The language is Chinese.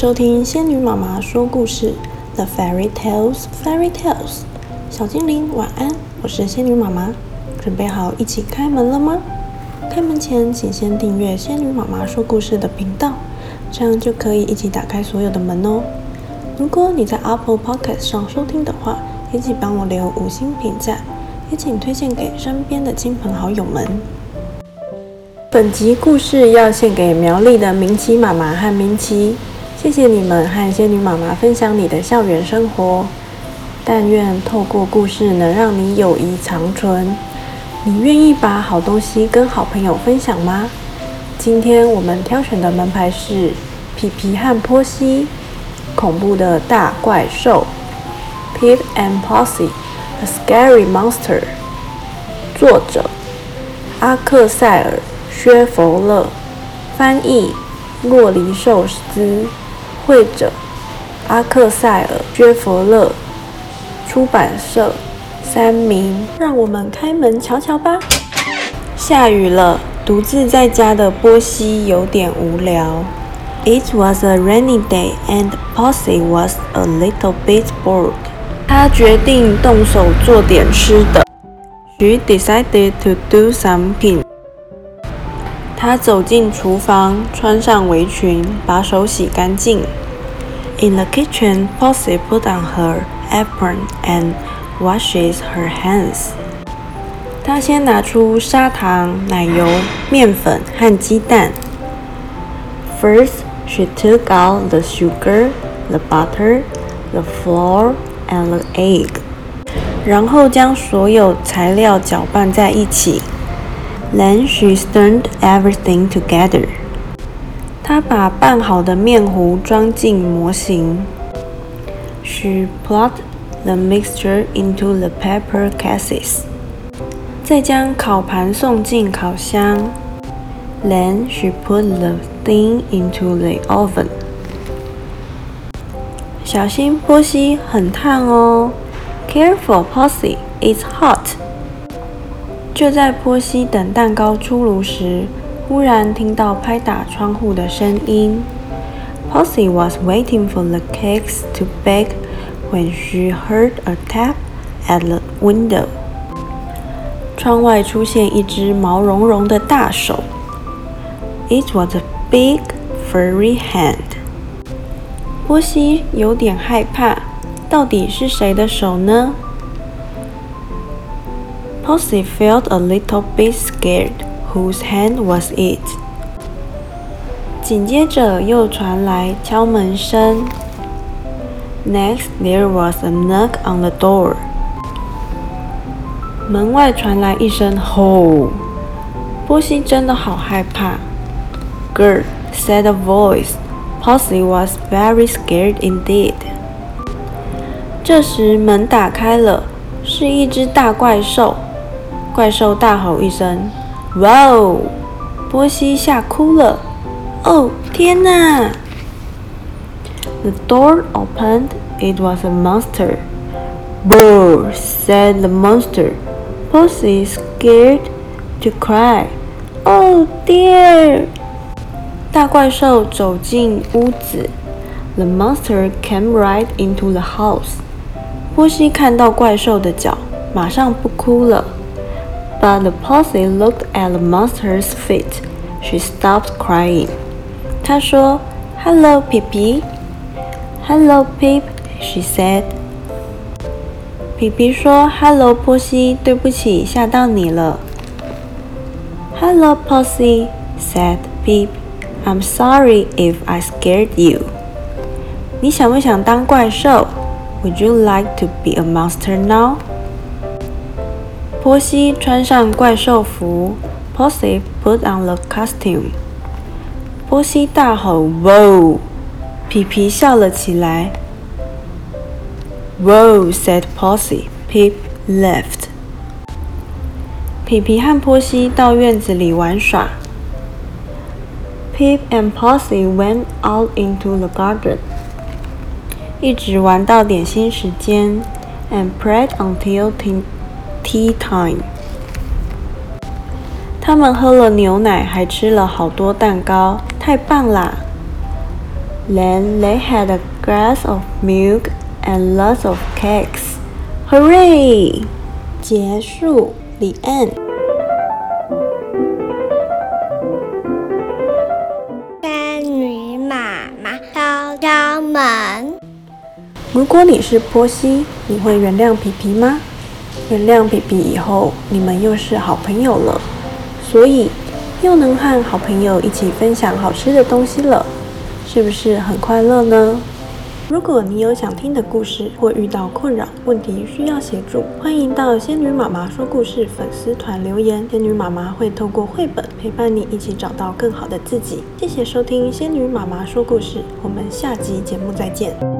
收听仙女妈妈说故事，The Fairy Tales, Fairy Tales。小精灵晚安，我是仙女妈妈，准备好一起开门了吗？开门前，请先订阅仙女妈妈说故事的频道，这样就可以一起打开所有的门哦。如果你在 Apple Podcast 上收听的话，也请帮我留五星评价，也请推荐给身边的亲朋好友们。本集故事要献给苗栗的明琪妈妈和明琪，谢谢你们和仙女妈妈分享你的校园生活。但愿透过故事能让你友谊长存。你愿意把好东西跟好朋友分享吗？今天我们挑选的门牌是皮皮和波西，恐怖的大怪兽，Pip and Posy，A Scary Monster。作者阿克塞尔。薛佛勒，翻译洛黎寿斯，会者阿克塞尔·薛佛勒，出版社三民。让我们开门瞧瞧吧。下雨了，独自在家的波西有点无聊。It was a rainy day, and Posy was a little bit bored. 他决定动手做点吃的。She decided to do something. 她走进厨房，穿上围裙，把手洗干净。In the kitchen, Posy put on her apron and washes her hands. 她先拿出砂糖、奶油、面粉和鸡蛋。First, she took out the sugar, the butter, the flour, and the egg. 然后将所有材料搅拌在一起。Then she stirred everything together. 她把拌好的面糊装进模型。She plopped the mixture into the paper cases. 再将烤盘送进烤箱。Then she put the thing into the oven. 小心，波西，很烫哦。Careful, Posy, it's hot. 就在波西等蛋糕出炉时，忽然听到拍打窗户的声音。Posy was waiting for the cakes to bake when she heard a tap at the window。窗外出现一只毛茸茸的大手。It was a big furry hand。波西有点害怕，到底是谁的手呢 ？Posy felt a little bit scared. Whose hand was it? 紧接着又传来敲门声。Next, there was a knock on the door. 门外传来一声吼。波西真的好害怕。Girl, said a voice. Posy was very scared indeed. 这时门打开了，是一只大怪兽。 怪兽大吼一声：“哇哦！”波西吓哭了。哦，天哪！The door opened. It was a monster. "Brr!" said the monster. Posy scared to cry. Oh dear! 大怪兽走进屋子。The monster came right into the house. 波西看到怪兽的脚，马上不哭了。 But the Posy looked at the monster's feet. She stopped crying. 她说：“Hello, 皮皮。” “Hello, Pip,” she said. 皮皮说：“Hello, 波西，对不起，吓到你了。” “Hello, Posy,” said Pip. “I'm sorry if I scared you.” 你想不想当怪兽？Would you like to be a monster now? 波西穿上怪兽服，Posy put on the costume。波西大吼：“Whoa！” 皮皮笑了起来。“Whoa!” said Posy. Pip left. 皮皮和波西到院子里玩耍。Pip and Posy went out into the garden. 一直玩到点心时间，and played until tea. Time，他们喝了牛奶，还吃了好多蛋糕，太棒啦 Then they had a glass of milk and lots of cakes. Hooray! 结束。The end. 仙女妈妈敲敲门。如果你是波西，你会原谅皮皮吗？原谅皮皮以后，你们又是好朋友了，所以又能和好朋友一起分享好吃的东西了，是不是很快乐呢？如果你有想听的故事，或遇到困扰问题需要协助，欢迎到仙女妈妈说故事粉丝团留言，仙女妈妈会透过绘本陪伴你一起找到更好的自己。谢谢收听仙女妈妈说故事，我们下集节目再见。